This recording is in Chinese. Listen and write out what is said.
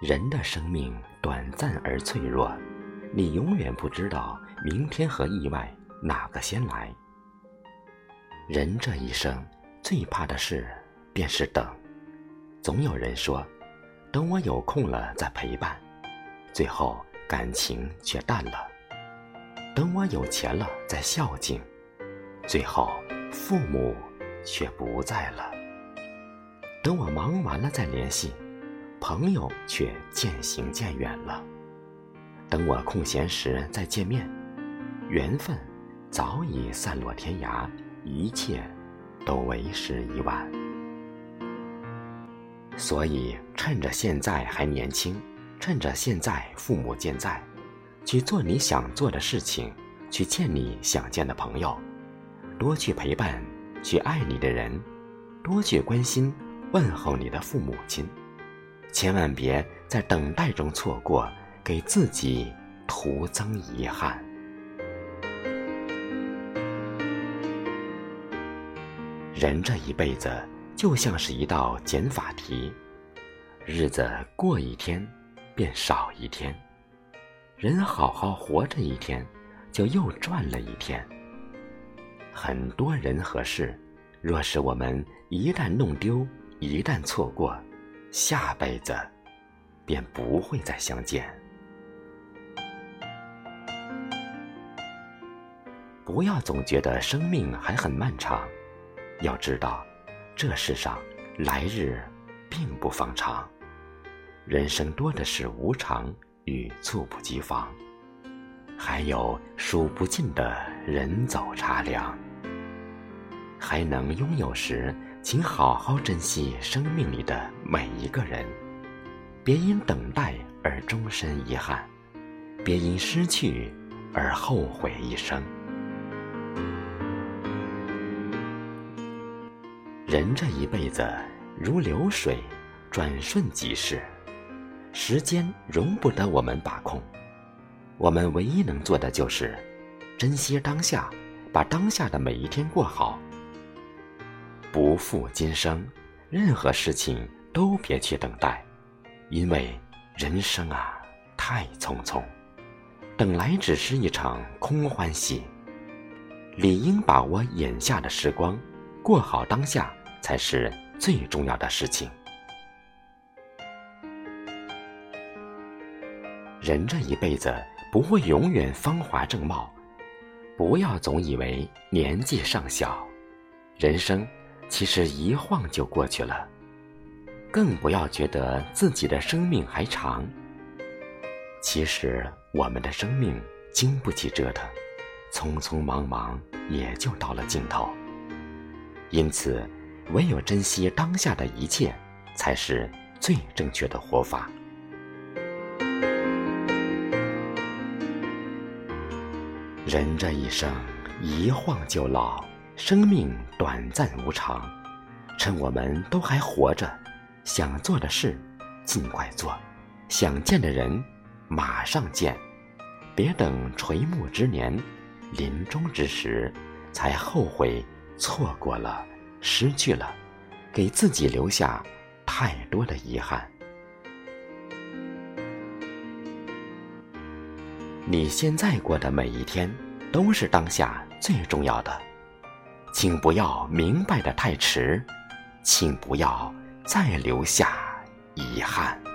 人的生命短暂而脆弱，你永远不知道明天和意外哪个先来。人这一生最怕的事便是等，总有人说，等我有空了再陪伴，最后感情却淡了；等我有钱了再孝敬，最后父母却不在了；等我忙完了再联系。朋友却渐行渐远了。等我空闲时再见面，缘分早已散落天涯，一切都为时已晚。所以，趁着现在还年轻，趁着现在父母健在，去做你想做的事情，去见你想见的朋友，多去陪伴去爱你的人，多去关心问候你的父母亲。千万别在等待中错过，给自己徒增遗憾。人这一辈子就像是一道减法题，日子过一天便少一天，人好好活着一天，就又赚了一天。很多人和事，若是我们一旦弄丢，一旦错过。下辈子，便不会再相见。不要总觉得生命还很漫长，要知道，这世上来日并不方长，人生多的是无常与猝不及防，还有数不尽的人走茶凉。还能拥有时。请好好珍惜生命里的每一个人，别因等待而终身遗憾，别因失去而后悔一生。人这一辈子如流水，转瞬即逝，时间容不得我们把控，我们唯一能做的就是珍惜当下，把当下的每一天过好。不负今生，任何事情都别去等待，因为人生啊太匆匆，等来只是一场空欢喜。理应把握眼下的时光，过好当下才是最重要的事情。人这一辈子不会永远芳华正茂，不要总以为年纪尚小，人生。其实一晃就过去了，更不要觉得自己的生命还长。其实我们的生命经不起折腾，匆匆忙忙也就到了尽头。因此，唯有珍惜当下的一切，才是最正确的活法。人这一生，一晃就老。生命短暂无常，趁我们都还活着，想做的事尽快做，想见的人马上见，别等垂暮之年、临终之时才后悔错过了、失去了，给自己留下太多的遗憾。你现在过的每一天，都是当下最重要的。请不要明白的太迟，请不要再留下遗憾。